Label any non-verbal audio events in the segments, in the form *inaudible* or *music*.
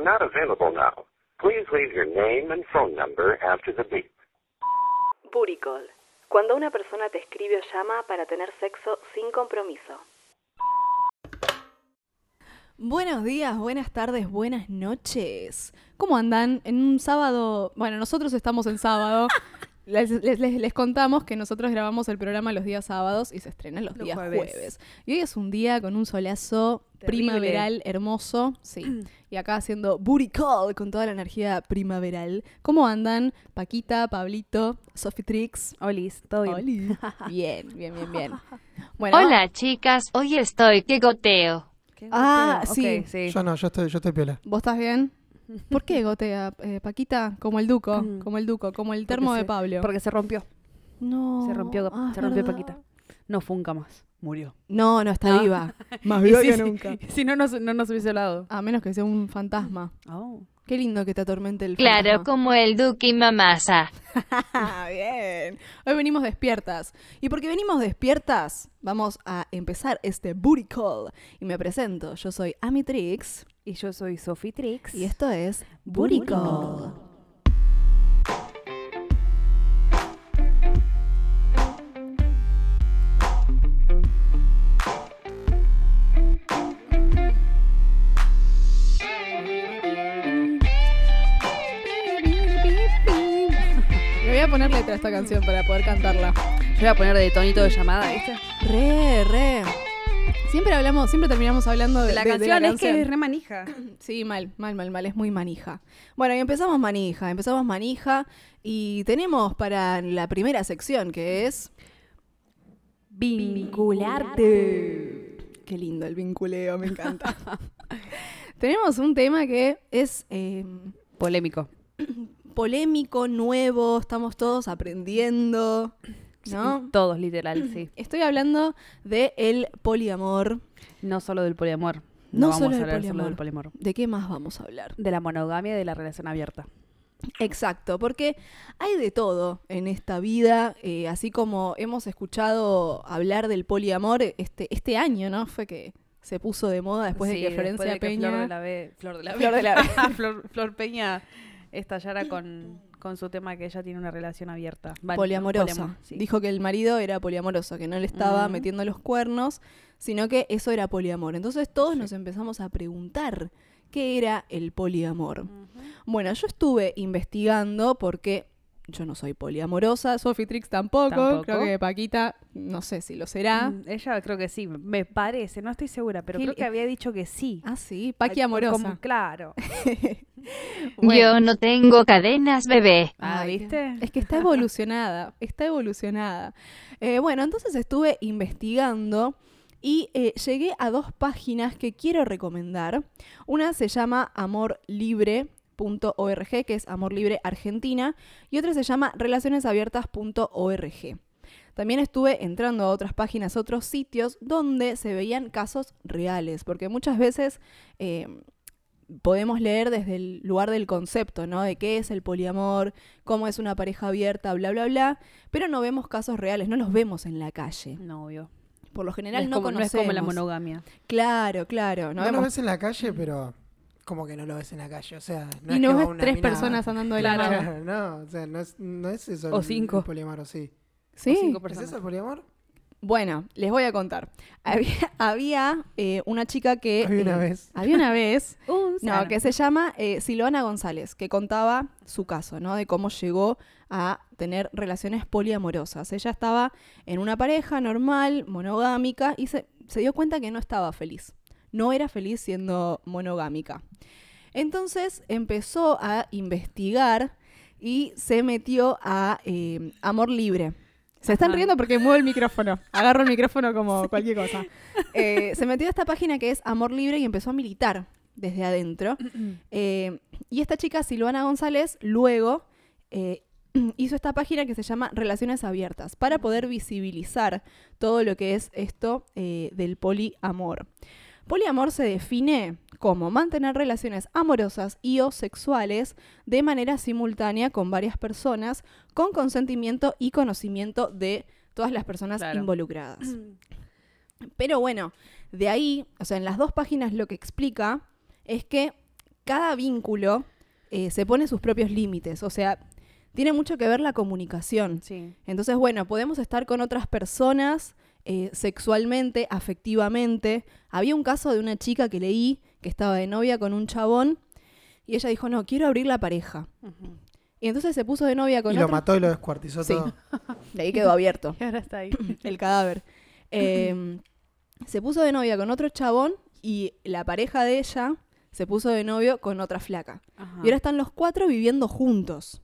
are not available now. Please leave your name and phone number after the beep. Booty call. Cuando una persona te escribe o llama para tener sexo sin compromiso. Buenos días, buenas tardes, buenas noches. ¿Cómo andan? En un sábado, bueno, nosotros estamos en sábado. *laughs* Les, les- les- les contamos que nosotros grabamos el programa los días sábados y se estrena los, Los días jueves. jueves. Y hoy es un día con un solazo Terrible. primaveral hermoso, sí. y acá haciendo booty call con toda la energía primaveral. ¿Cómo andan? Paquita, Pablito, Sophie Trix. Olis, todo *laughs* bien. Bien, bien, bien, bien. *laughs* Bueno, Hola chicas, hoy estoy que goteo. ¿Qué? Ah, sí. sí. Yo no, yo estoy, yo estoy piola. ¿Vos estás bien? *laughs* ¿Por qué gotea, eh, Paquita? Como el Duco, Mm. como el Duco, como el Porque termo de se- Pablo. Porque se rompió. no. Se rompió, Ah, se rompió ¿verdad? Paquita. No funca más. Murió. No, no está No. viva. *laughs* Más Y viva sí, que nunca. *laughs* Si no, no, nos hubiese hablado. A menos que sea un fantasma. Oh. Qué lindo que te atormente el Claro, fantasma. como el Duque Mamasa. Ah, bien. Hoy venimos despiertas. Y porque venimos despiertas, vamos a empezar este booty call. Y me presento. Yo soy Amitrix Y yo soy Sophie Trix. y esto es Call. Me voy a poner letra a esta canción para poder cantarla. Yo voy a poner de tonito de llamada, ¿viste? Re, re. Siempre hablamos, siempre terminamos hablando de, De la de- de canción es canción. que es re manija. *clears throat* Sí, mal, mal, mal, mal, es muy manija. Bueno, y empezamos manija, empezamos manija y tenemos para la primera sección que es vincularte. Qué lindo el vinculeo, me encanta. *laughs* *laughs* tenemos un tema que es eh, Polémico. *clears throat* polémico, nuevo, estamos todos aprendiendo, ¿no? Todos, literal, *clears throat* sí. Estoy hablando de el poliamor. No solo del poliamor. No No, vamos solo a del hablar poliamor. solo del poliamor. ¿De qué más vamos a hablar? De la monogamia y de la relación abierta. Exacto, porque hay de todo en esta vida, eh, así como hemos escuchado hablar del poliamor este, este año, ¿no? Fue que se puso de moda después de que Florencia después de que Peña... Flor de la B, Flor de la Flor de la B. *laughs* Flor, Flor Peña estallara con, con su tema que ella tiene una relación abierta. Va, poliamorosa. sí. Dijo que el marido era poliamoroso, que no le estaba metiendo los cuernos, sino que eso era poliamor. Entonces todos Sí. nos empezamos a preguntar qué era el poliamor. Bueno, yo estuve investigando porque yo no soy poliamorosa, Sophie Trix tampoco, Tampoco. creo que Paquita, no sé si lo será. Mm, Ella creo que sí, me parece, no estoy segura, pero creo que había dicho que sí. Ah, sí, Paqui amorosa. como- claro. *laughs* Bueno. Yo no tengo cadenas, bebé. Ah, ¿viste? Es que está evolucionada, está evolucionada. Eh, bueno, entonces estuve investigando y eh, llegué a dos páginas que quiero recomendar. Una se llama amorlibre.org, que es Amor Libre Argentina, y otra se llama relacionesabiertas.org. También estuve entrando a otras páginas, a otros sitios donde se veían casos reales, porque muchas veces eh, podemos leer desde el lugar del concepto, ¿no? De qué es el poliamor, cómo es una pareja abierta, bla, bla, bla, pero no vemos casos reales, no los vemos en la calle. No, obvio. Por lo general es, no, como, no es conocemos. como la monogamia. Claro, claro. No No, lo vemos- ves en la calle, pero como que no lo ves en la calle. O sea, no y es no que ves una tres mina- personas andando de la Claro. mano. *laughs* no, o sea, no es, no es eso O cinco. el poliamor, ¿o sí? ¿Sí? cinco ¿Es personas. eso el poliamor? Bueno, les voy a contar. Había, *laughs* había, eh, una chica que... Había una eh, vez. Había una vez *laughs* Un No, que se llama eh, Silvana González, que contaba su caso, ¿no? De cómo llegó a tener relaciones poliamorosas. Ella estaba en una pareja normal, monogámica, y se, se dio cuenta que no estaba feliz. No era feliz siendo monogámica. Entonces empezó a investigar y se metió a eh, Amor Libre. Se están Ajá. riendo porque muevo el micrófono. Agarro el micrófono como *laughs* cualquier cosa. Eh, se metió a esta página que es Amor Libre y empezó a militar desde adentro. Eh, y esta chica, Silvana González, luego *clears throat* hizo esta página que se llama Relaciones Abiertas para poder visibilizar todo lo que es esto del poliamor. Poliamor se define como mantener relaciones amorosas y o sexuales de manera simultánea con varias personas con consentimiento y conocimiento de todas las personas Claro. involucradas. *clears throat* Pero bueno, de ahí, o sea, en las dos páginas lo que explica es que cada vínculo eh, se pone sus propios límites. O sea, tiene mucho que ver la comunicación. Sí. Entonces, bueno, podemos estar con otras personas eh, sexualmente, afectivamente. Había un caso de una chica que leí que estaba de novia con un chabón y ella dijo, no, quiero abrir la pareja. Y entonces se puso de novia con Y lo mató y lo descuartizó Sí. todo. *laughs* De ahí quedó abierto *laughs* Y ahora está ahí. *laughs* el cadáver. Eh, se puso de novia con otro chabón y la pareja de ella se puso de novio con otra flaca. Ajá. Y ahora están los cuatro viviendo juntos.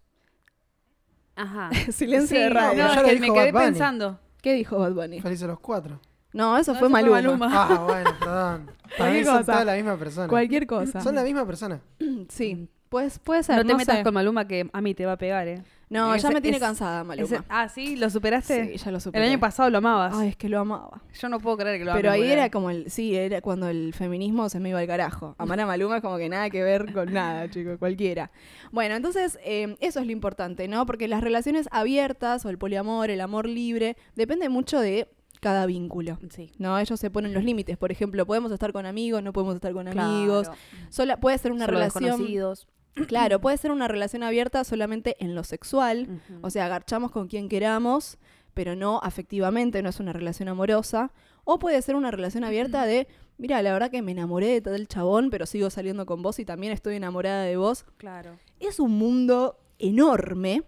Ajá. Silencio Sí, de radio. No, Ya es lo que me quedé pensando. ¿Qué dijo Bad Bunny? Felices los cuatro. No, eso No, fue eso fue Maluma. Maluma. Ah, bueno, perdón. *laughs* Para Cualquier mí son cosa. todas la misma persona. Cualquier cosa. Son la misma persona. *clears throat* Sí, pues, puede ser. No te metas sé. con Maluma que a mí te va a pegar, ¿eh? No, ya me tiene cansada Maluma. Ese- ah, ¿sí? ¿Lo superaste? Sí, ya lo El superé. año pasado lo amabas. Ay, es que lo amaba. Yo no puedo creer que lo Pero ames, ahí boludo. era como el, sí, era cuando el feminismo se me iba al carajo. Amar a Maluma es como que nada que ver con nada, *laughs* chicos, cualquiera. Bueno, entonces eh, eso es lo importante, ¿no? Porque las relaciones abiertas o el poliamor, el amor libre, depende mucho de cada vínculo. Sí. No, ellos se ponen los límites. Por ejemplo, podemos estar con amigos, no podemos estar con Claro. amigos. Sola, puede ser una Solo relación. desconocidos. Claro, *clears throat* puede ser una relación abierta solamente en lo sexual. O sea, agarchamos con quien queramos, pero no afectivamente, no es una relación amorosa. O puede ser una relación abierta de, mira, la verdad que me enamoré de tal chabón, pero sigo saliendo con vos y también estoy enamorada de vos. Claro. Es un mundo enorme.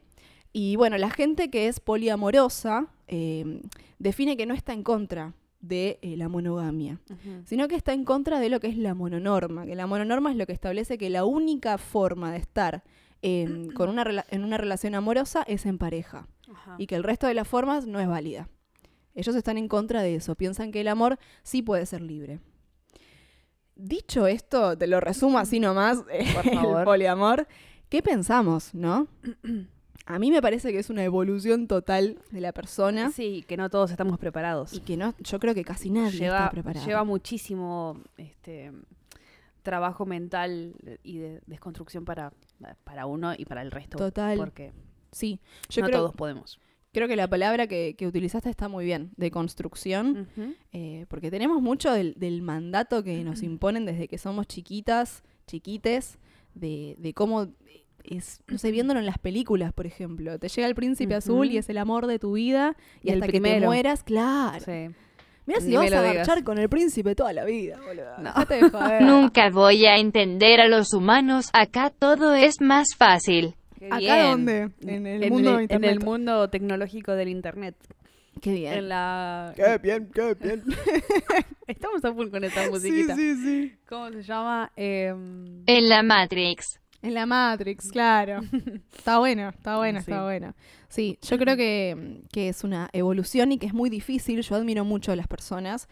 Y bueno, la gente que es poliamorosa eh, define que no está en contra de eh, la monogamia sino que está en contra de lo que es la mononorma, que la mononorma es lo que establece que la única forma de estar en, *clears throat* con una en una relación amorosa es en pareja y que el resto de las formas no es válida. Ellos están en contra de eso, piensan que el amor sí puede ser libre. Dicho esto, te lo resumo así nomás, *laughs* Por el favor. poliamor, ¿qué pensamos, no? *clears throat* A mí me parece que es una evolución total de la persona Sí, que no todos estamos preparados. y que no, yo creo que casi nadie está lleva, preparado. lleva muchísimo este trabajo mental y de desconstrucción para, para uno y para el resto. Total. Porque Sí, yo no creo, todos podemos. creo que la palabra que, que utilizaste está muy bien, de construcción, eh, porque tenemos mucho del, del mandato que nos imponen desde que somos chiquitas, chiquites, de, de cómo es, no sé, viéndolo en las películas, por ejemplo. Te llega el príncipe azul y es el amor de tu vida, y, Y el hasta que te mueras, claro. Sí. Mira si vas a marchar con el príncipe toda la vida, boludo. No. Joder. *laughs* Nunca voy a entender a los humanos, acá todo es más fácil. Qué ¿Acá bien. dónde? En el en mundo de en internet. el mundo tecnológico del internet. Qué bien. En la... Qué bien, qué bien. *laughs* Estamos a full con esta musiquita. sí, sí. ¿Cómo se llama? Em, En la Matrix. En la Matrix, claro. *laughs* está bueno, está bueno, Sí. está bueno. Sí, yo creo que, que es una evolución y que es muy difícil. Yo admiro mucho a las personas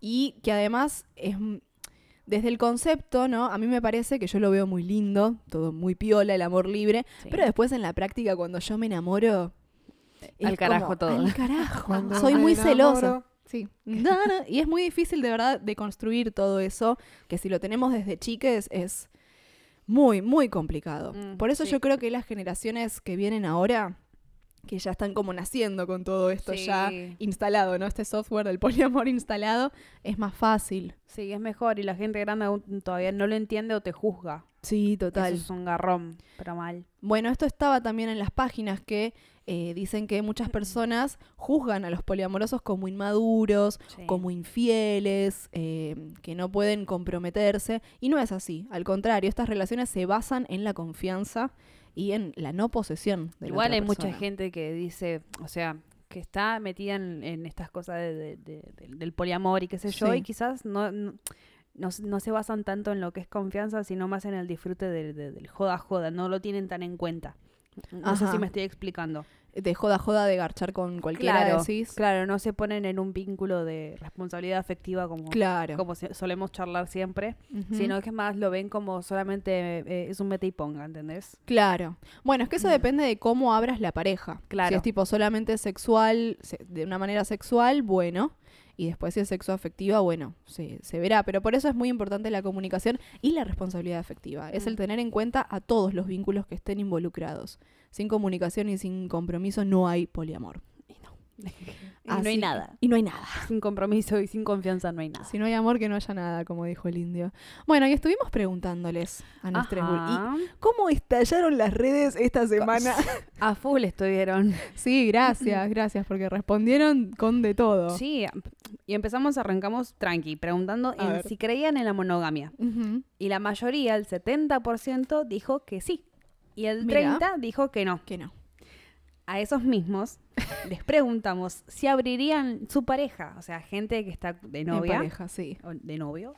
y que además es desde el concepto, ¿no? A mí me parece que yo lo veo muy lindo, todo muy piola, el amor libre, sí. pero después en la práctica cuando yo me enamoro es Al carajo como, todo. Al carajo. Cuando Soy muy celosa. Sí. *laughs* No, no, Y es muy difícil de verdad de construir todo eso, que si lo tenemos desde chiques es muy, muy complicado. Mm, Por eso sí. yo creo que las generaciones que vienen ahora, que ya están como naciendo con todo esto Sí. ya instalado, ¿no? Este software del poliamor *laughs* instalado, es más fácil. Sí, es mejor y la gente grande aún todavía no lo entiende o te juzga. Sí, total. Eso es un garrón, pero mal. Bueno, esto estaba también en las páginas que eh, dicen que muchas personas juzgan a los poliamorosos como inmaduros, Sí. como infieles, eh, que no pueden comprometerse. Y no es así. Al contrario, estas relaciones se basan en la confianza y en la no posesión de la Igual otra hay mucha gente que dice, o sea, que está metida en, en estas cosas de- de- de- del- poliamor y qué sé yo, Sí. y quizás no, no, no se basan tanto en lo que es confianza, sino más en el disfrute del, del- del joda joda, no lo tienen tan en cuenta. No sé si me estoy explicando. De joda joda de garchar con cualquiera, Claro, decís. claro, no se ponen en un vínculo de responsabilidad afectiva como, Claro. como solemos charlar siempre, sino que más lo ven como solamente eh, es un mete y ponga, ¿entendés? Claro. Bueno, es que eso depende de cómo abras la pareja. Claro. Si es tipo solamente sexual, se- de una manera sexual, bueno. Y después si es sexo afectiva, bueno, se, se verá. Pero por eso es muy importante la comunicación y la responsabilidad afectiva. Es el tener en cuenta a todos los vínculos que estén involucrados. Sin comunicación y sin compromiso no hay poliamor. Y no. no hay nada. Y no hay nada. Sin compromiso y sin confianza no hay nada. Si no hay amor, que no haya nada, como dijo el indio. Bueno, y estuvimos preguntándoles a. ¿Y cómo estallaron las redes esta semana? A full estuvieron. sí, gracias, *laughs* gracias, porque respondieron con de todo. Sí, y empezamos, arrancamos tranqui, preguntando en si creían en la monogamia. Y la mayoría, el 70%, dijo que sí. Y el Mira. 30% dijo que no. Que no. A esos mismos *laughs* les preguntamos si abrirían su pareja, o sea, gente que está de novia, pareja, sí. o de novio.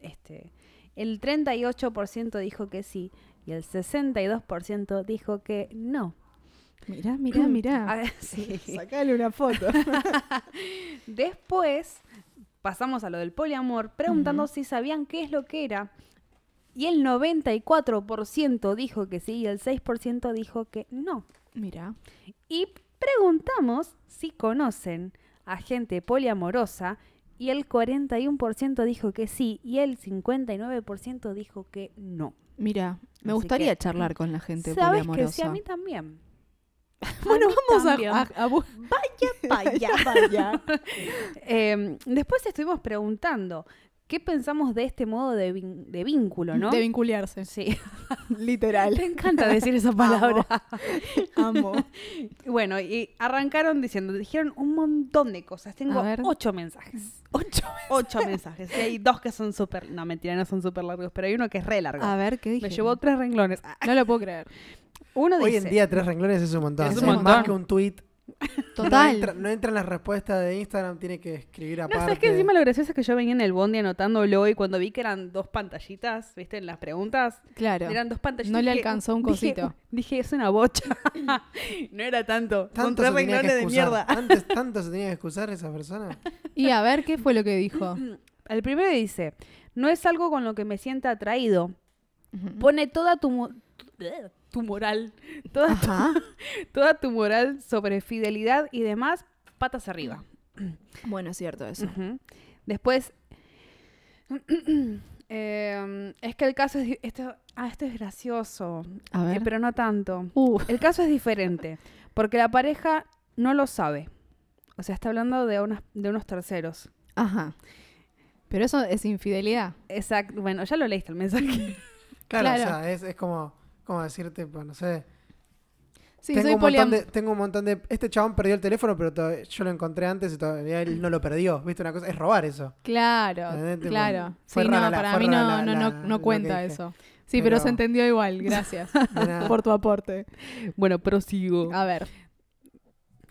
Este, el 38% dijo que sí y el 62% dijo que no. Mirá, mirá, A mirá. ver, *laughs* sí. Sacale una foto. *laughs* Después pasamos a lo del poliamor, preguntando si sabían qué es lo que era. Y el 94% dijo que sí y el 6% dijo que no. Mirá. Y preguntamos si conocen a gente poliamorosa y el 41% dijo que sí y el 59% dijo que no. Mirá. Me Así gustaría que, charlar con la gente ¿Sabes poliamorosa. que sí? A mí también. *laughs* Bueno, mí vamos a, también. a, a bu- Vaya, vaya. *laughs* *laughs* Eh, después estuvimos preguntando qué pensamos de este modo de, vin- de vínculo, ¿no? De vincularse. Sí, *laughs* Literal. *laughs* te encanta decir esa palabra. *laughs* Amo. bueno, y arrancaron diciendo, dijeron un montón de cosas. Tengo A ver. ocho mensajes. Ocho. Ocho mensajes. Y hay dos que son súper, no mentira, no son súper largos, pero hay uno que es re largo. A ver, ¿qué dije? Me llevó tres renglones. No lo puedo creer. Uno Hoy dice, en día tres renglones es un montón. Es Es un más montón. que un tweet. No Total. entra, no entra en las respuestas de Instagram, tiene que escribir No, aparte. ¿sabes qué? Encima lo gracioso es que yo venía en el bondi anotándolo y cuando vi que eran dos pantallitas, ¿viste? En las preguntas, Claro. eran dos pantallitas. No le dije- alcanzó un *laughs* cosito. Dije, es una bocha. *laughs* no era tanto. Tanto se tenía que de mierda. Antes, tanto se tenía que excusar esa persona. *laughs* Y a ver, ¿qué fue lo que dijo? *clears throat* El primero dice, no es algo con lo que me sienta atraído. Pone toda tu, tu moral, toda, tu- Ajá. *laughs* toda tu moral sobre fidelidad y demás, patas arriba. *clears throat* Bueno, es cierto eso. Después, *clears throat* em, es que el caso es... Esto, ah, esto es gracioso, A eh, ver. pero no tanto. Uh, El caso es diferente, porque la pareja no lo sabe. O sea, está hablando de, unas, de unos terceros. ajá. Pero eso es infidelidad. Exacto. Bueno, ya lo leíste el mensaje. Claro, *laughs* Claro. o sea, es, es como, como decirte, pues no sé. Sí, tengo, soy un montón poliam... de, tengo un montón de. Este chabón perdió el teléfono, pero todavía- yo lo encontré antes y todavía él no lo perdió. ¿Viste una cosa? Es robar eso. Claro, claro. fue sí, no, la- para mí no, la- no, la- no, cuenta eso. Sí, pero... Pero- se entendió igual. Gracias *laughs* *laughs* por tu aporte. bueno, prosigo. A ver.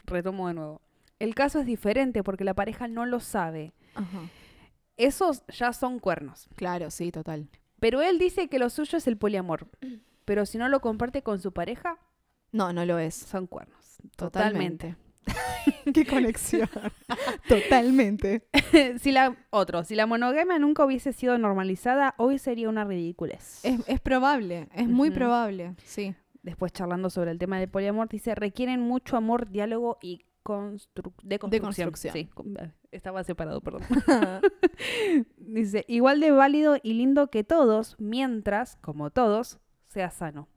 Retomo de nuevo. El caso es diferente porque la pareja no lo sabe. Ajá. Esos ya son cuernos. Claro, sí, total. Pero él dice que lo suyo es el poliamor. Pero si no lo comparte con su pareja, No, no lo es. son cuernos. Totalmente. *laughs* Qué conexión. *laughs* Totalmente. *laughs* si la, otro, si la monogamia nunca hubiese sido normalizada, hoy sería una ridiculez. Es, es probable, es muy probable, sí. Después charlando sobre el tema del poliamor, dice, requieren mucho amor, diálogo y constru- de construcción. construcción. Sí, eh, estaba separado, perdón. dice, igual de válido y lindo que todos, mientras, como todos, sea sano.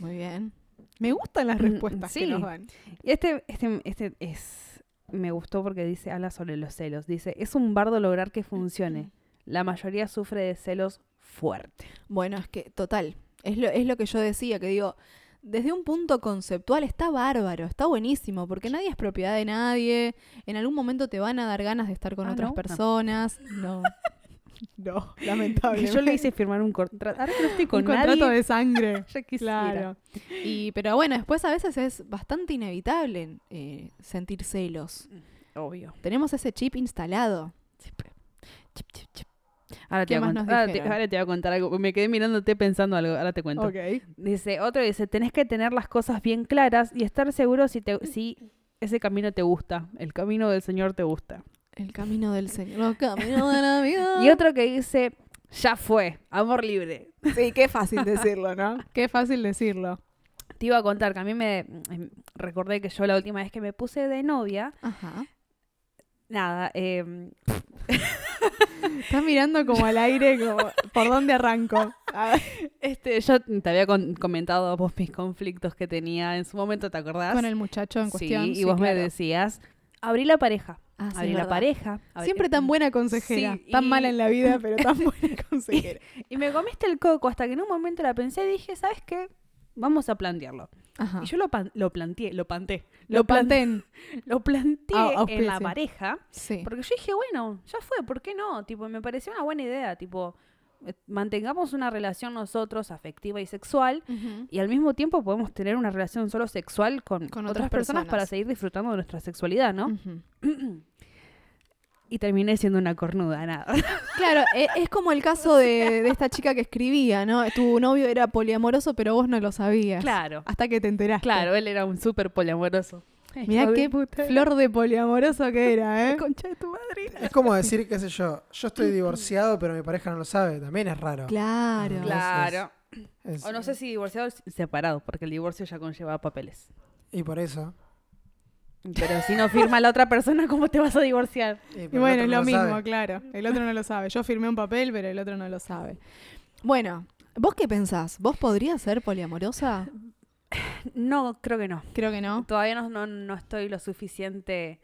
Muy bien. Me gustan las Mm, respuestas que sí. nos dan. Y este, este, este es, me gustó porque dice, habla sobre los celos. Dice, es un bardo lograr que funcione. La mayoría sufre de celos fuerte. Bueno, es que, total, es lo, es lo que yo decía, que digo, desde un punto conceptual está bárbaro, está buenísimo, porque nadie es propiedad de nadie, en algún momento te van a dar ganas de estar con Ah, otras ¿no? personas. No. *laughs* *laughs* No, lamentable. Yo le hice firmar un contrato. Ahora que no estoy con un contrato nadie, de sangre. *laughs* ya quisiera. Claro. Y, pero bueno, después a veces es bastante inevitable eh, sentir celos. Obvio. Tenemos ese chip instalado. Chip, chip, chip. Ahora, ¿Qué te ahora, te, ahora te voy a contar algo. Me quedé mirándote pensando algo. Ahora te cuento. Ok. Dice, otro dice, tenés que tener las cosas bien claras y estar seguro si, te, si ese camino te gusta. El camino del Señor te gusta. El camino del Señor. El camino de la vida. Y otro que dice, ya fue, amor libre. Sí, qué fácil decirlo, ¿no? *laughs* Qué fácil decirlo. Te iba a contar que a mí me em, recordé que yo la última vez que me puse de novia, Ajá. nada, em, Estás mirando como al aire, como, ¿por dónde arranco? A ver, este, yo te había con- comentado vos mis conflictos que tenía en su momento, ¿te acordás? con el muchacho en cuestión. Sí, y sí, vos me decías, Abrí la pareja. Ah, sí, abrí la verdad. pareja. abrí- Siempre tan buena consejera. Sí, tan y- mala en la vida, *laughs* pero tan buena *laughs* consejera. Y me comiste el coco hasta que en un momento la pensé y dije, ¿sabes qué? Vamos a plantearlo. Ajá. Y yo lo, pan- lo planteé, lo planté. Lo plan- planteen. Lo planteé Ah, en la pareja. Sí. Porque yo dije, bueno, ya fue, ¿por qué no? Tipo, me pareció una buena idea, tipo, mantengamos una relación nosotros afectiva y sexual y al mismo tiempo podemos tener una relación solo sexual con, Con otras, otras personas, personas. para seguir disfrutando de nuestra sexualidad, ¿no? *clears throat* Y terminé siendo una cornuda, nada. *laughs* Claro, e- es como el caso de, de esta chica que escribía, ¿no? Tu novio era poliamoroso, pero vos no lo sabías. claro, Hasta que te enteraste. claro, él era un súper poliamoroso. *laughs* Mirá qué puta. flor de poliamoroso que era, *laughs* ¿eh? Concha de tu madre. Es como decir, qué sé yo, yo estoy divorciado, pero mi pareja no lo sabe. También es raro. Claro. Claro. Es- O no sé si divorciado o separado, porque el divorcio ya conlleva papeles. Y por eso. Pero si no firma la otra persona, ¿cómo te vas a divorciar? Y, bueno, es lo no mismo, sabe. claro. El otro no lo sabe. Yo firmé un papel, pero el otro no lo sabe. Bueno, ¿vos qué pensás? ¿Vos podrías ser poliamorosa? No, creo que no. Creo que no. Todavía no, no, no estoy lo suficiente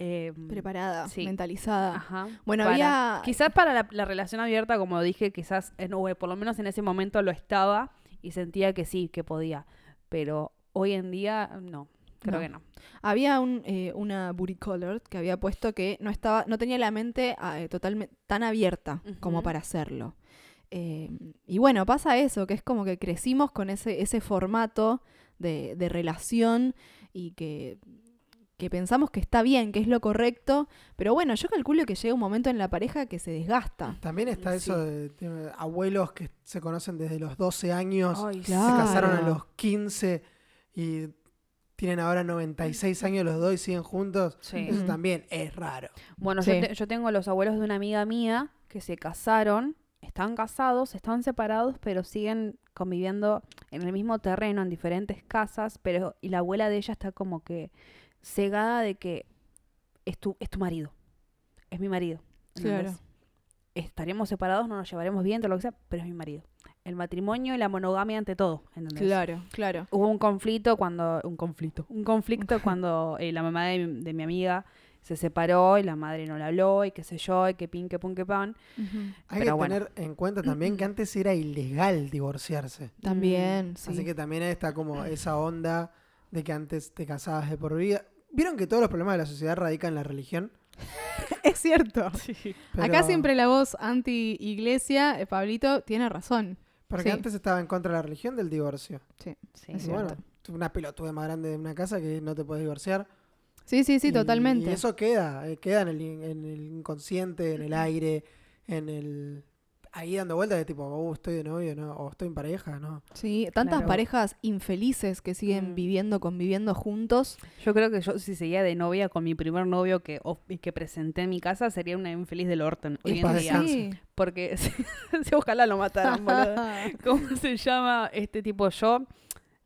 eh, Preparada, Sí. mentalizada. Ajá. Bueno, Para- había... Quizás para la, la relación abierta, como dije, quizás, en, o por lo menos en ese momento lo estaba y sentía que sí, que podía. Pero hoy en día, no. Creo No. que no. Había un, eh, una booty que había puesto que no estaba, no tenía la mente totalmente tan abierta como para hacerlo. Eh, y bueno, pasa eso, que es como que crecimos con ese, ese formato de, de relación y que, que pensamos que está bien, que es lo correcto, pero bueno, yo calculo que llega un momento en la pareja que se desgasta. También está Sí. eso de, de abuelos que se conocen desde los 12 años, Ay, se casaron a los 15 y tienen ahora 96 años los dos y siguen juntos. Sí. Eso también es raro. Bueno, Sí. yo, te- yo tengo los abuelos de una amiga mía que se casaron, están casados, están separados, pero siguen conviviendo en el mismo terreno, en diferentes casas, pero y la abuela de ella está como que cegada de que es tu, es tu marido, es mi marido. Claro. Estaríamos separados, no nos llevaremos bien, todo lo que sea, pero es mi marido. El matrimonio y la monogamia ante todo, ¿entendés? Claro, claro. Hubo un conflicto cuando. Un conflicto. Un conflicto *laughs* cuando eh, la mamá de mi amiga se separó y la madre no le habló y qué sé yo, y que pin, que pun, que pan. Hay Pero que bueno. tener en cuenta también que *clears throat* antes era ilegal divorciarse. También, sí. Así que también está como esa onda de que antes te casabas de por vida. ¿Vieron que todos los problemas de la sociedad radican en la religión? *laughs* Es cierto. *laughs* Acá Pero- siempre la voz anti-iglesia, eh, Pablito, tiene razón. Porque sí. antes estaba en contra de la religión del divorcio. Sí, Sí. Es Y bueno, una pelotuda más grande de una casa que no te puedes divorciar. Sí, sí, sí Y- totalmente. Y eso queda, eh, queda en el, in- en el inconsciente, en el aire, en el... Ahí dando vueltas de tipo, oh, estoy de novio, ¿no? O estoy en pareja, ¿no? Sí, tantas Claro. parejas infelices que siguen Mm. viviendo, conviviendo juntos. Yo creo que yo, si seguía de novia con mi primer novio que, que presenté en mi casa, sería una infeliz del Orton hoy en día. Sí. Porque *laughs* si ojalá lo mataran, boludo. *laughs* ¿Cómo se llama este tipo? Yo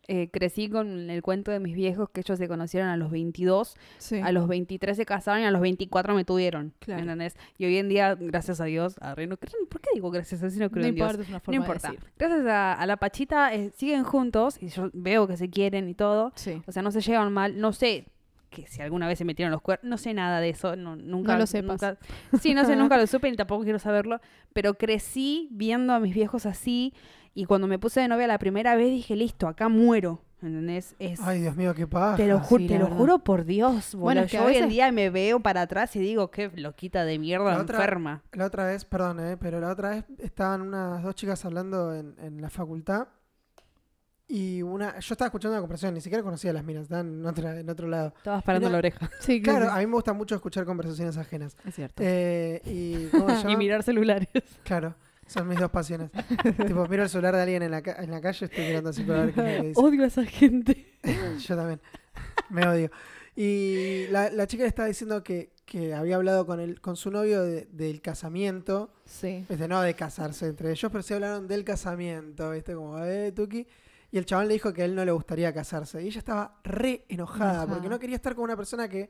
eh, crecí con el cuento de mis viejos que ellos se conocieron a los 22, Sí. a los 23 se casaron y a los 24 me tuvieron. Claro. ¿Entendés? Y hoy en día, gracias a Dios, arre, no creo- ¿por qué digo gracias a Dios si no creo no en Dios? importa, es una No forma de importa. decir. Gracias a, a la Pachita eh, siguen juntos y yo veo que se quieren y todo. Sí. O sea, no se llevan mal. No sé que si alguna vez se metieron los cuernos. No sé nada de eso. No, nunca, No lo sepas. nunca- sí, no sé, *laughs* nunca lo supe ni tampoco quiero saberlo. Pero crecí viendo a mis viejos así. Y cuando me puse de novia la primera vez dije, listo, acá muero. ¿Entendés? Es, Ay, Dios mío, qué paja. te lo, ju- sí, te lo juro por Dios. Bueno, Bueno, es que yo hoy en día me veo para atrás y digo, qué loquita de mierda, La otra- enferma. La otra vez, perdón, eh, pero la otra vez estaban unas dos chicas hablando en, en la facultad y una, yo estaba escuchando una conversación, ni siquiera conocía a las minas, estaban en, otra, en otro lado. Estabas parando la oreja. *laughs* Sí, Claro, a mí me gusta mucho escuchar conversaciones ajenas. es cierto. Eh, y, ¿cómo se *laughs* y llama? mirar celulares. Claro, son mis dos pasiones. *laughs* tipo, miro el celular de alguien en la, en la calle, estoy mirando así para ver qué que dice. Odio a esa gente. *laughs* Yo también. Me odio. Y la, la chica le estaba diciendo que, que había hablado con, el, con su novio de- del casamiento. Sí. Viste, no de casarse entre ellos, pero sí hablaron del casamiento, ¿viste? Como, eh, Tuki. Y el chabón le dijo que a él no le gustaría casarse. Y ella estaba re enojada, Enojada. porque no quería estar con una persona que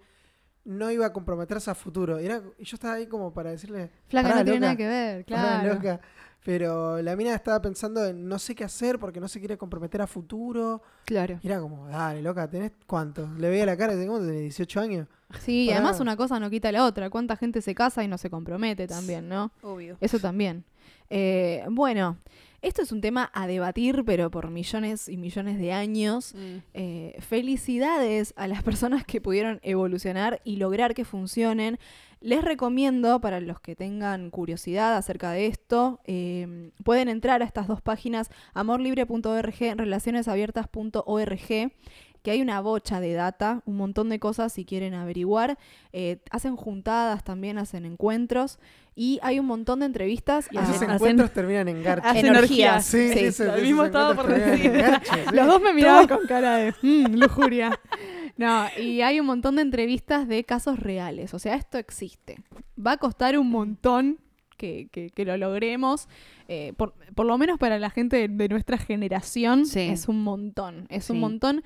no iba a comprometerse a futuro. Y, era- yo estaba ahí como para decirle, Flaca, no tiene loca. nada que ver, "Pará, claro. loca". Pero la mina estaba pensando en no sé qué hacer porque no se quiere comprometer a futuro. Claro. Y era como, dale, loca, ¿tenés cuánto? Le veía la cara y ¿cómo tenés 18 años? Sí, y Pará. además una cosa no quita la otra. ¿Cuánta gente se casa y no se compromete también, no? Obvio. Eso también. Eh, bueno, esto es un tema a debatir, pero por millones y millones de años. Eh, felicidades a las personas que pudieron evolucionar y lograr que funcionen. Les recomiendo, para los que tengan curiosidad acerca de esto, eh, pueden entrar a estas dos páginas, amorlibre.org, relacionesabiertas.org, que hay una bocha de data, un montón de cosas si quieren averiguar. Eh, hacen juntadas, también hacen encuentros y hay un montón de entrevistas. Y a- Esos hacen- encuentros terminan en garcha. hacen energías. Sí, sí. esos- Lo mismo estaba por decir. garcha, sí. Los dos me miraban con cara de *laughs* "Mm, lujuria. No, y hay un montón de entrevistas de casos reales. O sea, esto existe. Va a costar un montón que, que- que lo logremos. eh, por, por lo menos para la gente de, de nuestra generación Sí. es un montón. Es un Sí. montón.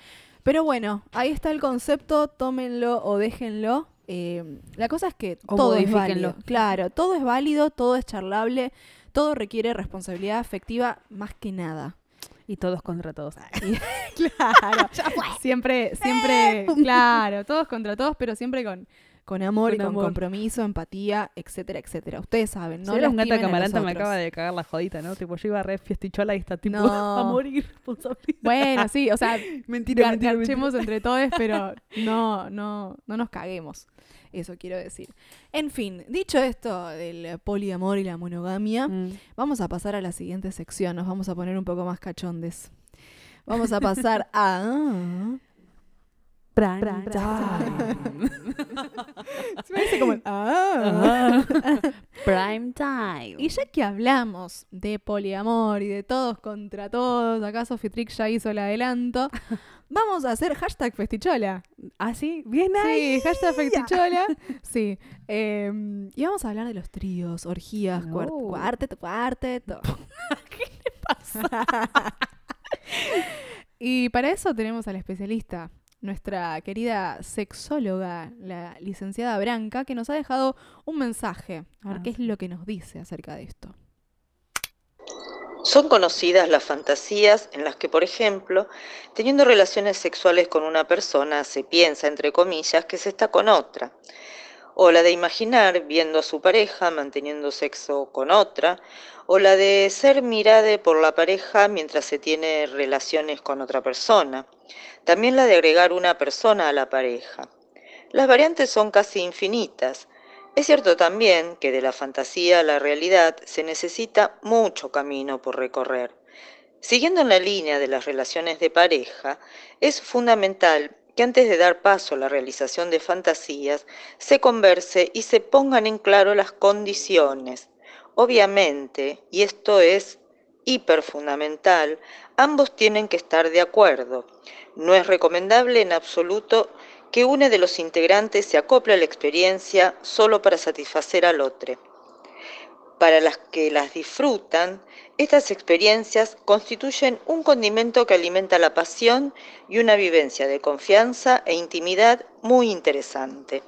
Pero bueno, ahí está el concepto. Tómenlo o déjenlo. Eh, la cosa es que O todo es válido. Claro, todo es válido, todo es charlable. Todo requiere responsabilidad afectiva más que nada. Y todos contra todos. *laughs* Claro. *laughs* Siempre, siempre, claro, todos contra todos, pero siempre con, con amor y Con amor. compromiso, empatía, etcétera, etcétera. Ustedes saben, ¿no? No era un gata camaranta me acaba de cagar la jodita, ¿no? Tipo, yo iba re fiestichola y está tipo No. *laughs* a morir responsabilidad. Bueno, sí, o sea, *laughs* mentira, mentira, mentira. entre todos, pero *laughs* no, no, no nos caguemos. Eso quiero decir. En fin, dicho esto del poliamor y la monogamia, Mm. Vamos a pasar a la siguiente sección, nos vamos a poner un poco más cachondes. Vamos a pasar a... Prime time. Se me dice como... el *laughs* "Ah". Prime time. Y ya que hablamos de poliamor y de todos contra todos, acá Sophie Trick ya hizo el adelanto, *laughs* vamos a hacer hashtag festichola. ¿Ah, sí? Bien Sí, ahí. hashtag festichola. Sí. Eh, y vamos a hablar de los tríos, orgías, cuart- Oh. cuarteto, cuarteto. *laughs* ¿Qué le pasa? y para eso tenemos al especialista, nuestra querida sexóloga, la licenciada Branca, que nos ha dejado un mensaje. A ver Ah, qué es lo que nos dice acerca de esto. Son conocidas las fantasías en las que, por ejemplo, teniendo relaciones sexuales con una persona, se piensa, entre comillas, que se está con otra. O la de imaginar viendo a su pareja manteniendo sexo con otra. O la de ser mirada por la pareja mientras se tiene relaciones con otra persona. También la de agregar una persona a la pareja. Las variantes son casi infinitas. Es cierto también que de la fantasía a la realidad se necesita mucho camino por recorrer. Siguiendo en la línea de las relaciones de pareja, es fundamental que antes de dar paso a la realización de fantasías, se converse y se pongan en claro las condiciones. Obviamente, y esto es hiperfundamental, ambos tienen que estar de acuerdo. No es recomendable en absoluto que uno de los integrantes se acople a la experiencia solo para satisfacer al otro. Para las que las disfrutan, estas experiencias constituyen un condimento que alimenta la pasión y una vivencia de confianza e intimidad muy interesante.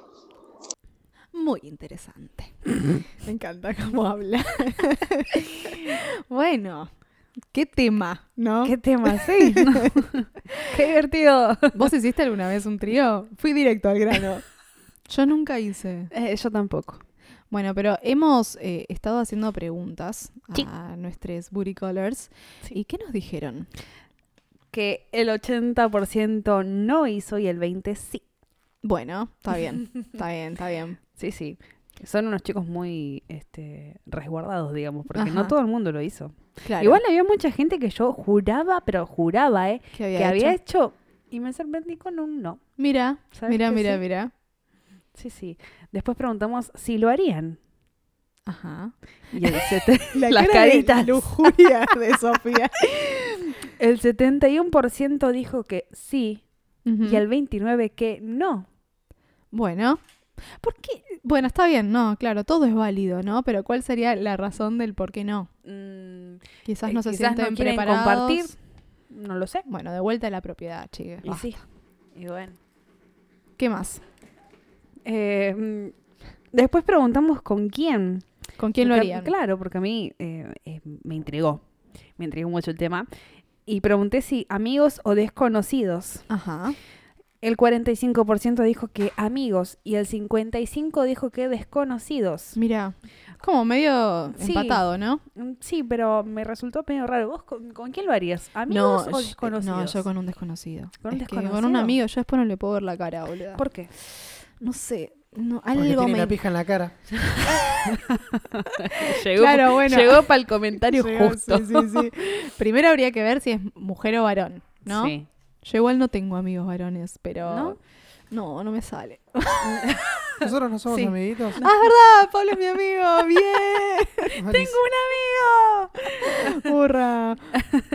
Muy interesante. *laughs* Me encanta cómo habla. *laughs* bueno, qué tema, ¿no? ¿Qué tema? Sí. ¿no? *laughs* Qué divertido. ¿Vos hiciste alguna vez un trío? Fui directo al grano. Yo nunca hice. Eh, yo tampoco. Bueno, pero hemos eh, estado haciendo preguntas Sí. a nuestros booty callers. ¿Y qué nos dijeron? Que el 80% no hizo y el 20% sí. Bueno, está bien, *laughs* está bien, está bien. Sí, sí. Son unos chicos muy este, resguardados, digamos, porque no todo el mundo lo hizo. Claro. Igual había mucha gente que yo juraba, pero juraba, ¿eh? ¿Qué había que había hecho? y me sorprendí con un no. Mira, ¿Sabes mira, mira, sí? mira. Sí, sí. Después preguntamos si lo harían. Ajá. Y el *laughs* sete- La las cara de caritas. lujuria *laughs* de Sofía. El 71% dijo que sí y el 29% que no. Bueno, ¿por qué? Bueno, está bien, no, claro, todo es válido, ¿no? Pero ¿cuál sería la razón del por qué no? Mm, Quizás eh, no se quizás sienten preparados. compartir. No lo sé. Bueno, de vuelta a la propiedad, chicas. Y sí. Y bueno. ¿Qué más? Eh, después preguntamos con quién. ¿Con quién lo harían? Claro, porque a mí eh, eh, me intrigó. Me intrigó mucho el tema. Y pregunté si amigos o desconocidos. Ajá. El 45% dijo que amigos y el 55% dijo que desconocidos. Mira, como medio Sí. empatado, ¿no? Mm, Sí, pero me resultó medio raro. ¿Vos con, con quién lo harías? No, ¿Amigos o yo- desconocidos? no, yo con un desconocido. ¿Con un Es que Con desconocido? un amigo, yo después no le puedo ver la cara, boludo. ¿Por qué? No sé, no, Porque algo tiene me... la pija en la cara. *laughs* Llegó, Claro, bueno. llegó para el comentario Llegó, justo. sí, sí, sí. *laughs* Primero habría que ver si es mujer o varón, ¿no? Sí. Yo igual no tengo amigos varones, pero... ¿No? No, no me sale. *laughs* Nosotros no somos Sí. amiguitos. Ah, es verdad, Pablo es mi amigo, bien. Tengo un amigo! ¡Hurra!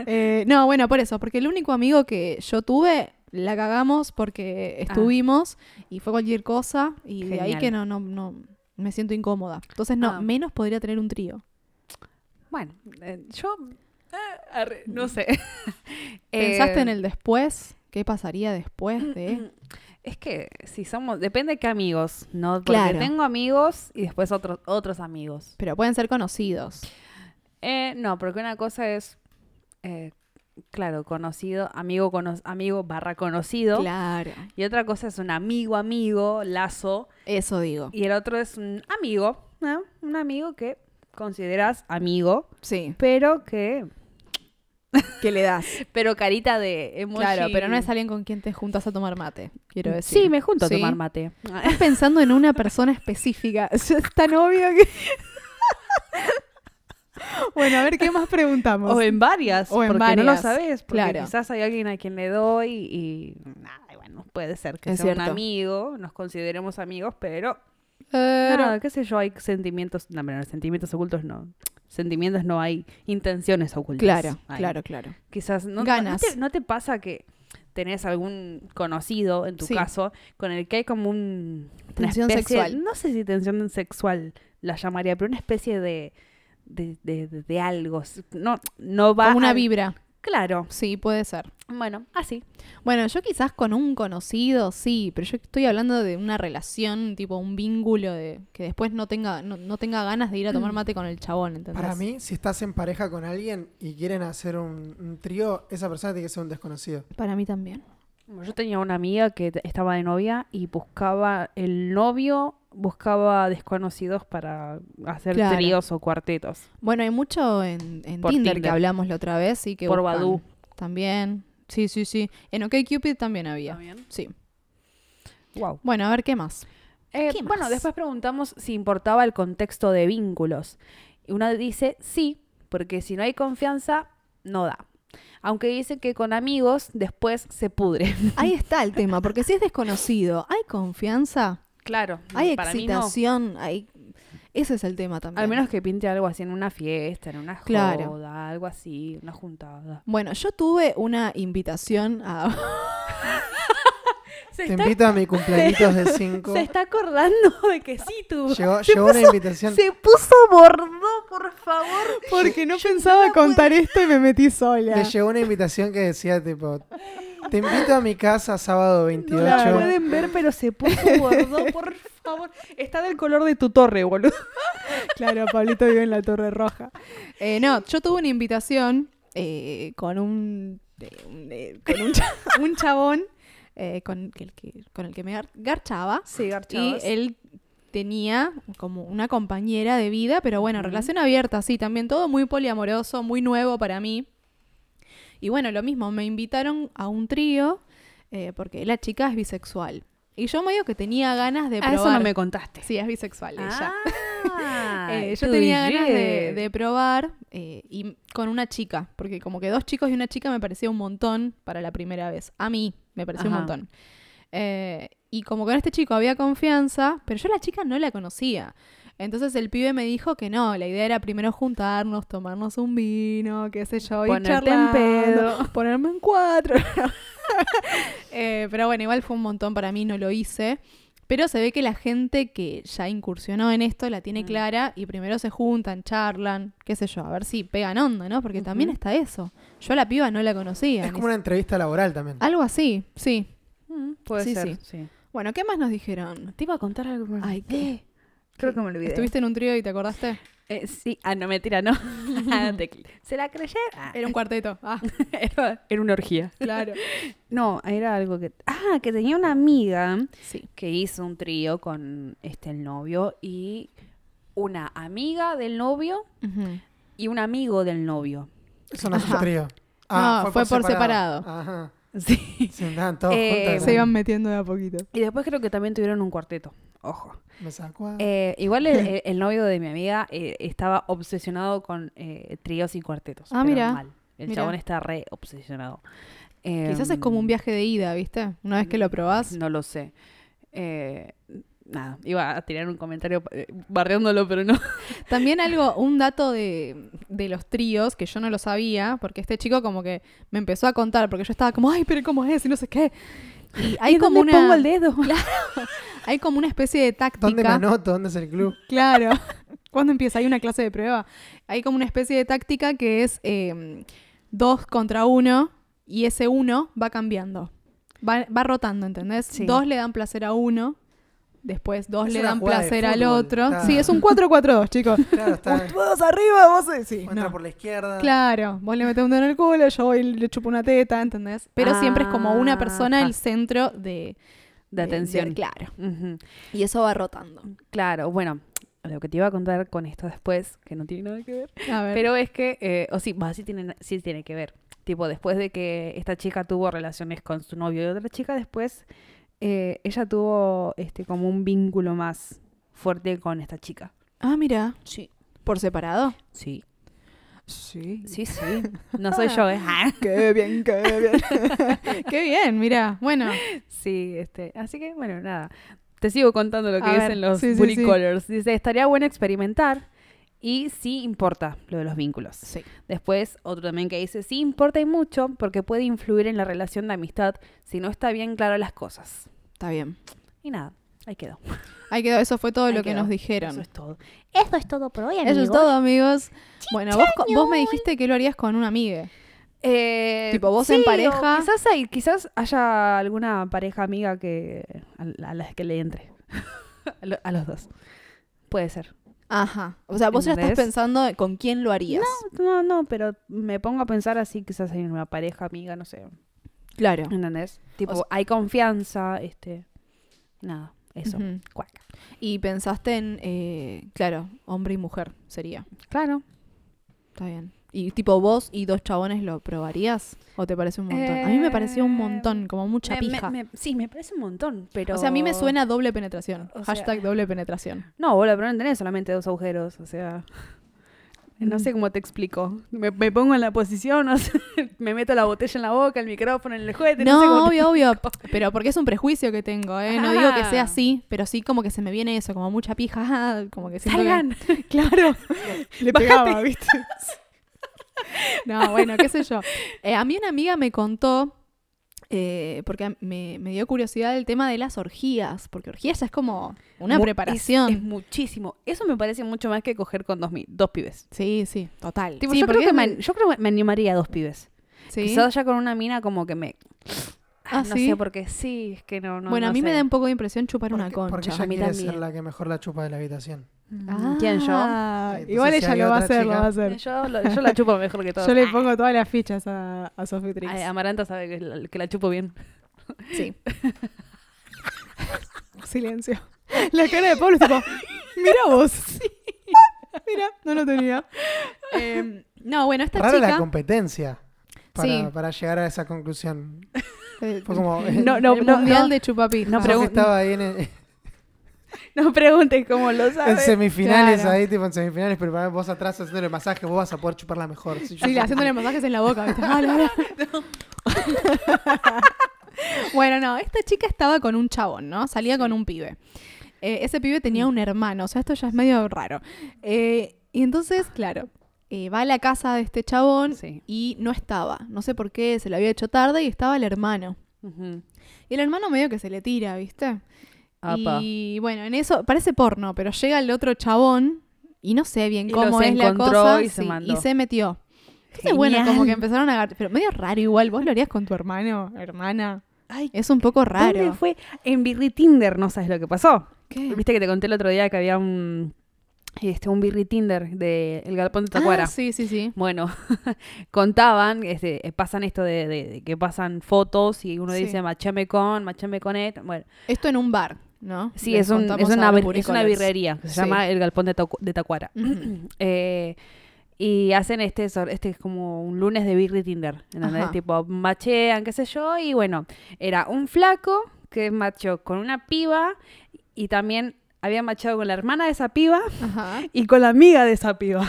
Eh, no, bueno, por eso, porque el único amigo que yo tuve, la cagamos porque estuvimos y fue cualquier cosa y de ahí que no, no, no, me siento incómoda. Entonces, no, Ah. menos podría tener un trío. Bueno, eh, yo eh, arre, no sé. *laughs* ¿Pensaste Eh, en el después? ¿Qué pasaría después de...? Es que si somos, depende de qué amigos, ¿no? Porque Claro. tengo amigos y después otros otros amigos. Pero pueden ser conocidos. Eh, no, porque una cosa es, claro, conocido, amigo, cono- amigo barra conocido. Claro. Y otra cosa es un amigo, amigo, lazo. Eso digo. Y el otro es un amigo, ¿no? Un amigo que consideras amigo, Sí. pero que... ¿Qué le das? *laughs* Pero carita de emoji. Claro, pero no es alguien con quien te juntas a tomar mate, quiero decir. Sí, me junto ¿Sí? a tomar mate. Estás pensando en una persona específica. *laughs* Es tan obvio que. *laughs* *laughs* bueno, a ver qué más preguntamos. O en varias, O en porque no lo varias, sabes, porque claro. quizás hay alguien a quien le doy y nada, bueno, puede ser que Es sea un amigo, nos consideremos amigos, pero Pero- nada, qué sé yo, hay sentimientos, no, pero sentimientos ocultos no. Sentimientos no hay, intenciones ocultas. Claro, hay. claro, claro. Quizás no, no- Ganas. ¿no, te, no te pasa que tenés algún conocido, en tu Sí. caso, con el que hay como un Tensión especie- sexual. No sé si tensión sexual la llamaría, pero una especie de de, de, algo. No, no va Como una a- vibra. Claro. Sí, puede ser. Bueno, así. Bueno, yo quizás con un conocido, sí, pero yo estoy hablando de una relación, tipo un vínculo de que después no tenga, no, no tenga ganas de ir a tomar mate con el chabón, ¿entendés? Para mí, si estás en pareja con alguien y quieren hacer un, un trío, esa persona tiene que ser un desconocido. Para mí también. Yo tenía una amiga que estaba de novia y buscaba el novio, buscaba desconocidos para hacer Claro. tríos o cuartetos. Bueno, hay mucho en, en Por Tinder, que Tinder. hablamos la otra vez y que Por Badoo. También. Sí, sí, sí. En OkCupid también había. Sí. Wow. Bueno, a ver qué más. Eh, ¿Qué bueno, más? después preguntamos si importaba el contexto de vínculos. Y una dice sí, porque si no hay confianza, no da. Aunque dice que con amigos después se pudre. Ahí está el tema, porque si es desconocido, ¿hay confianza? Claro, ¿Hay para mí no. excitación? ¿Hay... Ese es el tema también. Al menos que pinte algo así en una fiesta, en una Claro. joda, algo así, una juntada. Bueno, yo tuve una invitación a... *laughs* Se Te invito a mi cumpleaños de *laughs* 5. se está acordando de que sí, tú. Llegó, se llegó una puso- invitación. Se puso bordo, por favor. Porque no pensaba contar esto y me metí sola. Le llegó una invitación que decía tipo, te invito a mi casa sábado No 28. la pueden ver, pero se puso bordo, por favor. Está del color de tu torre, boludo. Claro, Pablito vive en la Torre Roja. Eh, no, yo tuve una invitación eh, con un, eh, un, eh, con un, cha- un chabón eh, con, el que, con el que me gar- garchaba. Sí, Y él tenía como una compañera de vida, pero bueno, relación abierta, sí, también todo muy poliamoroso, muy nuevo para mí. Y bueno, lo mismo, me invitaron a un trío eh, porque la chica es bisexual. Y yo medio que tenía ganas de Ah, probar. eso no me contaste. Sí, es bisexual ella. Ah, *laughs* Eh, yo tenía ganas de, probar eh, y con una chica, porque como que dos chicos y una chica me parecía un montón para la primera vez. A mí me pareció un montón. Eh, y como con este chico había confianza, pero yo a la chica no la conocía. Entonces el pibe me dijo que no, la idea era primero juntarnos, tomarnos un vino, qué sé yo, y Ponerte en pedo. ponerme en cuatro. *laughs* Eh, pero bueno, igual fue un montón para mí, no lo hice. Pero se ve que la gente que ya incursionó en esto la tiene Mm. clara y primero se juntan, charlan, qué sé yo, a ver si pegan onda, ¿no? Porque también está eso. Yo a la piba no la conocía. Es como una entrevista laboral también. Algo así, sí. Mm, puede Sí, ser, sí. sí. Bueno, ¿qué más nos dijeron? Te iba a contar algo. Ay, ¿qué? Creo que me olvidé. ¿Estuviste en un trío y te acordaste? Eh, sí. Ah, no, mentira, no. *laughs* Te- ¿Se la creyeron? Ah, Era un cuarteto. Ah, *laughs* era, era una orgía. claro. No, era algo que... Ah, que tenía una amiga Sí. que hizo un trío con este el novio y una amiga del novio y un amigo del novio. Eso no es un trío. No, fue por separado. Ajá. Sí. Andaban todos Eh, juntos. Se iban metiendo de a poquito. Y después creo que también tuvieron un cuarteto. Ojo. Me sacó a- Eh, igual el, novio de mi amiga eh, estaba obsesionado con eh, tríos y cuartetos. Ah, pero mira. mal. El Mira. chabón está re obsesionado. Quizás es Em, como un viaje de ida, ¿viste? Una vez que lo probás. No lo sé. Eh, nada, iba a tirar un comentario bardeándolo, pero no. *laughs* También algo, un dato de, de los tríos que yo no lo sabía, porque este chico como que me empezó a contar, porque yo estaba como, ay, pero ¿cómo es? Y no sé qué. *laughs* Y hay ¿Y como dónde una, pongo el dedo? *laughs* hay como una especie de táctica. ¿Dónde me anoto? ¿Dónde es el club? Claro. *laughs* ¿Cuándo empieza? Hay una clase de prueba. Hay como una especie de táctica que es eh, dos contra uno y ese uno va cambiando. Va, va rotando, ¿entendés? Sí. Dos le dan placer a uno, después dos Es le dan placer al otro. está. Sí, es un 4-4-2, chicos. *laughs* Claro, está. Todos arriba, vos... Sí, entra no. por la izquierda. Claro, vos le metés un dedo en el culo, yo voy y le chupo una teta, ¿entendés? Pero siempre es como una persona Ajá. el centro de... De atención. claro. Y eso va rotando. Claro, bueno, lo que te iba a contar con esto después, que no tiene nada que ver, A ver. pero es que, eh, o sí, va, sí tiene, sí tiene que ver. Tipo, después de que esta chica tuvo relaciones con su novio y otra chica, después eh, ella tuvo este como un vínculo más fuerte con esta chica. Ah, mira. Sí. ¿Por separado? Sí. Sí. Sí, sí. *laughs* No soy yo, ¿eh? *laughs* Qué bien, qué bien. *laughs* qué bien, mira. Bueno, Sí, este, así que bueno, nada. Te sigo contando lo que A ver, dicen los sí, sí, sí. colors. Dice, estaría bueno experimentar y sí importa lo de los vínculos. sí. Después, otro también que dice, sí importa y mucho porque puede influir en la relación de amistad si no está bien claro las cosas. Está bien. Y nada, ahí quedó. Ahí quedó, eso fue todo Ahí lo que nos dijeron. Eso es todo. Eso es todo por hoy, amigos. Eso es todo, amigos. Bueno, vos, vos me dijiste que lo harías con una amiga. Eh, Tipo, vos en sí, pareja. Quizás, hay, quizás haya alguna pareja amiga que a, a las que le entre. *laughs* a los dos. Puede ser. Ajá. O sea, vos ya estás pensando con quién lo harías. No, no, pero me pongo a pensar así, quizás hay una pareja amiga, no sé. Claro. ¿Entendés? Tipo, O sea- hay confianza, este. Nada, eso. Cuac. Y pensaste en, eh, claro, hombre y mujer sería. Claro. Está bien. Y tipo vos y dos chabones lo probarías o te parece un montón? a mí me pareció un Eh, montón, como mucha Me- pija. me- me- sí, me parece un montón, pero... O sea, a mí me suena doble penetración. O sea- Hashtag doble penetración. No, boludo, pero no tenés solamente dos agujeros, o sea... No sé cómo te explico. Me, me pongo en la posición, *laughs* me meto la botella en la boca, el micrófono en el juguete. No, sé No, cómo te- obvio, obvio. Pero porque es un prejuicio que tengo, ¿eh? No digo que sea Ah. así, pero sí como que se me viene eso, como mucha pija. *laughs* Como que siento que- ¡Salgan! *laughs* Claro. Le pegaba, ¿viste? *laughs* no, bueno, qué sé yo. Eh, a mí una amiga me contó, eh, porque me, me dio curiosidad el tema de las orgías, porque orgías ya es como una Mu- preparación. Es, es muchísimo. Eso me parece mucho más que coger con dos, dos pibes. Sí, sí, total. Tipo, sí, yo, creo que me, yo creo que me animaría a dos pibes. sí. Quizás ya con una mina como que me... Ah, no ¿sí? sé por qué. Sí, es que no, no bueno, no a mí me sé. da un poco de impresión chupar una Porque, porque concha. ella a mí quiere ser también. la que mejor la chupa de la habitación. Ah, ¿Quién, yo? Entonces, Igual si ella lo va a hacer, lo va a hacer. Yo, lo- yo la chupo mejor que todo. Yo le pongo todas las fichas a, a Sophie Trix. Ay, Amaranta sabe que la, que la chupo bien. Sí. *laughs* Silencio. La cara de Pablo es tipo, mira vos. *laughs* mira, no lo tenía. Em, no, bueno, esta Rara la chica... competencia para, Sí. para llegar a esa conclusión. Eh, Fue como... *laughs* No, no, el no, mundial no. de chupapija. No, Sofi pregun- estaba ahí en, en *laughs* No preguntes cómo lo sabes. semifinales, Claro. ahí tipo en semifinales, pero vos atrás haciéndole masaje, vos vas a poder chuparla mejor. Sí, yo Sí, haciéndole masajes en la boca. ¿viste? *laughs* Bueno, no, esta chica estaba con un chabón, ¿no? Salía con un pibe. Eh, ese pibe tenía un hermano, o sea, esto ya es medio raro. Eh, y entonces, claro, eh, va a la casa de este chabón Sí. y no estaba. No sé por qué, se lo había hecho tarde y estaba el hermano. Y el hermano medio que se le tira, ¿viste? Apa. Y bueno, en eso parece porno, pero llega el otro chabón y no sé bien Y cómo es la cosa. y se sí, mandó. y se metió. Entonces, bueno, como que empezaron a agarrar. Pero medio raro igual. ¿Vos lo harías con tu hermano, hermana? Ay, Es un poco ¿Dónde raro. fue? En Birri Tinder, no sabes lo que pasó. ¿Qué? Viste que te conté el otro día que había un este un Birri Tinder de El Galpón de Tacuara. Ah, sí, sí, sí. Bueno, *laughs* contaban, este, eh, pasan esto de, de- de que pasan fotos y uno Sí. dice machame con, machame con et. Bueno, Esto en un bar, ¿no? sí, Les es, un, es, una, es una birrería que se Sí. llama El Galpón de, Tacu- de Tacuara. *clears throat* Eh, y hacen este, este es como un lunes de Birri Tinder, ¿entendés? Ajá. Tipo, machean, qué sé yo, y bueno, era un flaco que machó con una piba y también había machado con la hermana de esa piba Ajá. y con la amiga de esa piba.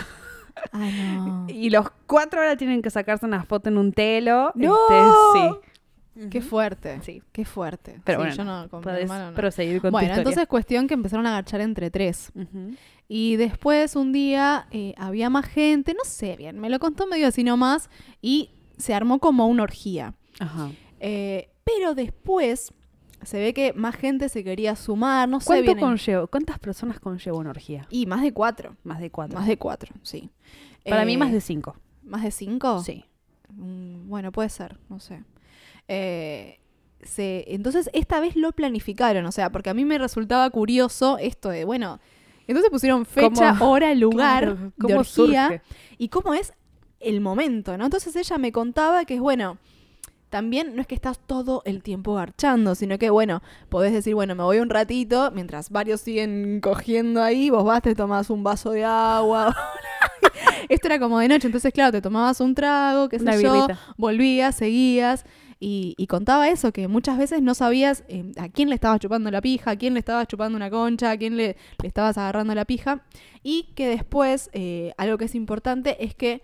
Ay, no. *laughs* Y los cuatro ahora tienen que sacarse una foto en un telo. ¡No! Este, sí. Qué fuerte. Sí. Qué fuerte. Pero Sí, bueno, yo no, con mi hermano no. proseguir con tu Bueno, historia. entonces cuestión que empezaron a agachar entre tres. Y después un día eh, había más gente, no sé bien, me lo contó medio así nomás, y se armó como una orgía. Ajá. Eh, pero después se ve que más gente se quería sumar, no sé. ¿Cuántas personas conlleva una orgía? Y más de cuatro. Más de cuatro. Más de cuatro, sí. Para mí Eh, más de cinco. ¿Más de cinco? Sí. Mm, Bueno, puede ser, no sé. Eh, se, entonces, esta vez lo planificaron, o sea, porque a mí me resultaba curioso esto de, bueno, entonces pusieron fecha, ¿Cómo? hora, *laughs* lugar Claro, de ¿cómo orgía surge? y cómo es el momento, ¿no? Entonces ella me contaba que es, bueno, también no es que estás todo el tiempo garchando, sino que, bueno, podés decir, bueno, me voy un ratito, mientras varios siguen cogiendo ahí, vos vas, te tomás un vaso de agua. *laughs* Esto era como de noche, entonces, claro, te tomabas un trago, qué sé Una yo, birrita. volvías, seguías. Y, y contaba eso, que muchas veces no sabías eh, a quién le estabas chupando la pija, a quién le estabas chupando una concha, a quién le, le estabas agarrando la pija. Y que después, eh, algo que es importante es que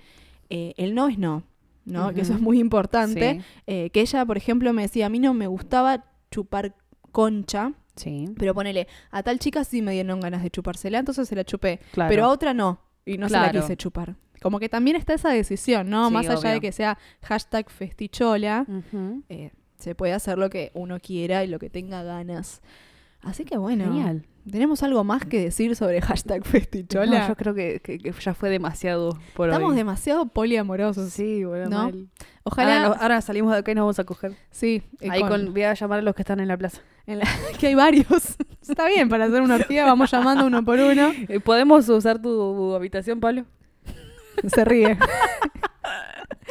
eh, el no es no, ¿no? Que eso es muy importante. Sí. Eh, que ella, por ejemplo, me decía, a mí no me gustaba chupar concha, Sí. pero ponele, a tal chica sí me dieron ganas de chupársela, entonces se la chupé. Claro. Pero a otra no, y no se la quise chupar. Como que también está esa decisión, ¿no? Sí, Más allá de que sea hashtag festichola, eh, se puede hacer lo que uno quiera y lo que tenga ganas. Así que bueno, Genial. ¿tenemos algo más que decir sobre *laughs* hashtag festichola? No, yo creo que, que- que ya fue demasiado por Estamos hoy. demasiado poliamorosos. Sí, bueno, ¿no? mal. Ojalá, Ahora, salimos de acá y nos vamos a coger. sí, Ahí con- con, voy a llamar a los que están en la plaza. en la- *laughs* que hay varios. *laughs* Está bien, para hacer una orgía vamos llamando uno por uno. Eh, ¿Podemos usar tu habitación, Pablo? Se ríe.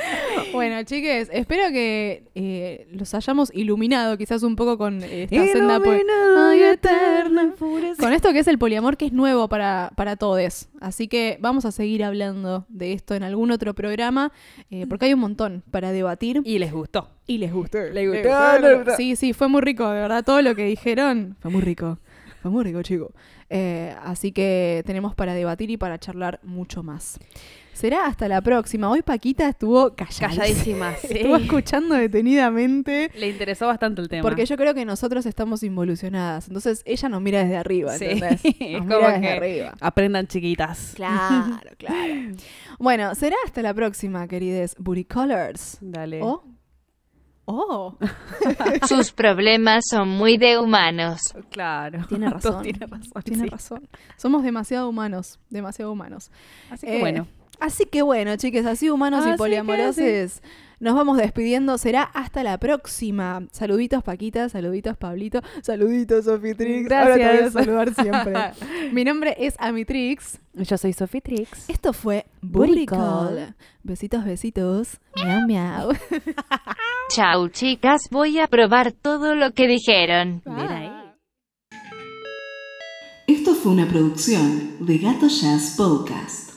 *laughs* bueno, chiques, espero que eh, los hayamos iluminado quizás un poco con esta senda po- Ay, eterna. Con esto que es el poliamor, que es nuevo para, para todos. Así que vamos a seguir hablando de esto en algún otro programa, eh, porque hay un montón para debatir. Y les gustó. Y les gustó. Les gustó, les gustó. Sí, sí, fue muy rico, de verdad, todo lo que dijeron fue muy rico. Fue muy rico, chico. Eh, así que tenemos para debatir y para charlar mucho más. Será hasta la próxima. Hoy Paquita estuvo calladísima. Calladísima, *laughs* sí. Estuvo escuchando detenidamente. Le interesó bastante el tema. Porque yo creo que nosotros estamos involucionadas. Entonces ella nos mira desde arriba, Sí, *laughs* es como mira desde que- arriba. Aprendan chiquitas. Claro, claro. *laughs* Bueno, será hasta la próxima, querides Booty Colors. Dale. Oh. Oh. Sus problemas son muy de humanos. Claro. Tiene razón. Tiene razón. Tiene sí. razón. Somos demasiado humanos, demasiado humanos. Así que Eh, bueno. Así que bueno, chiques, así humanos Así y poliamorosos. Nos vamos despidiendo. Será hasta la próxima. Saluditos, Paquita. Saluditos, Pablito. Saluditos, Sofitrix. Ahora te voy a Gracias. saludar siempre. *laughs* Mi nombre es Amitrix. Yo soy Sophie Trix. Esto fue Booty. Call. Besitos, besitos. Miau, miau. *laughs* Chau chicas, voy a probar todo lo que dijeron. Mira ahí. Esto fue una producción de Gato Jazz Podcast.